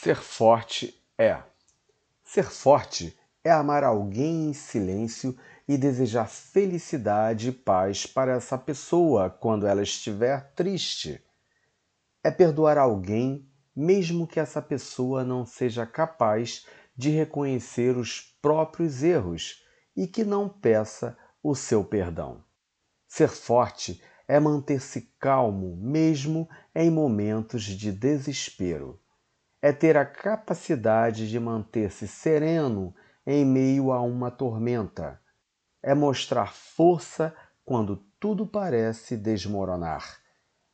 Ser forte é. Ser forte é amar alguém em silêncio e desejar felicidade e paz para essa pessoa quando ela estiver triste. É perdoar alguém mesmo que essa pessoa não seja capaz de reconhecer os próprios erros e que não peça o seu perdão. Ser forte é manter-se calmo mesmo em momentos de desespero. É ter a capacidade de manter-se sereno em meio a uma tormenta. É mostrar força quando tudo parece desmoronar.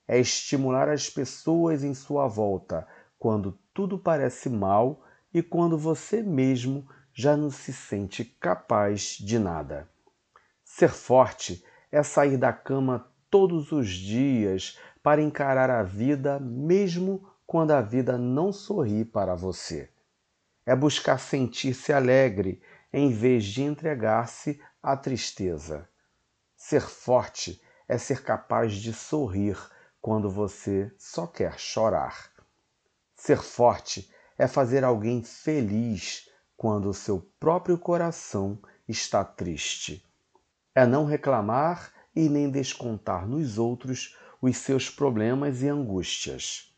É estimular as pessoas em sua volta quando tudo parece mal e quando você mesmo já não se sente capaz de nada. Ser forte é sair da cama todos os dias para encarar a vida, mesmo quando a vida não sorri para você. É buscar sentir-se alegre em vez de entregar-se à tristeza. Ser forte é ser capaz de sorrir quando você só quer chorar. Ser forte é fazer alguém feliz quando o seu próprio coração está triste. É não reclamar e nem descontar nos outros os seus problemas e angústias.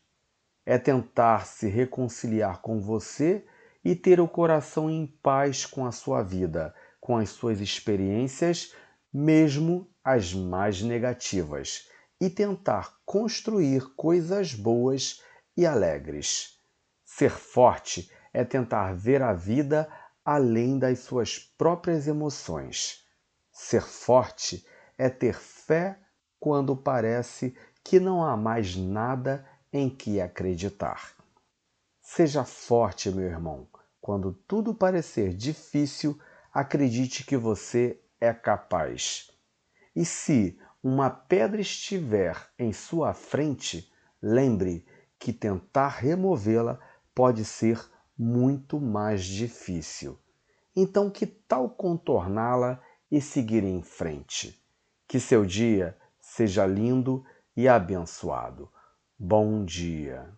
É tentar se reconciliar com você e ter o coração em paz com a sua vida, com as suas experiências, mesmo as mais negativas, e tentar construir coisas boas e alegres. Ser forte é tentar ver a vida além das suas próprias emoções. Ser forte é ter fé quando parece que não há mais nada em que acreditar. Seja forte, meu irmão. Quando tudo parecer difícil, acredite que você é capaz. E se uma pedra estiver em sua frente, lembre que tentar removê-la pode ser muito mais difícil. Então, que tal contorná-la e seguir em frente? Que seu dia seja lindo e abençoado. Bom dia!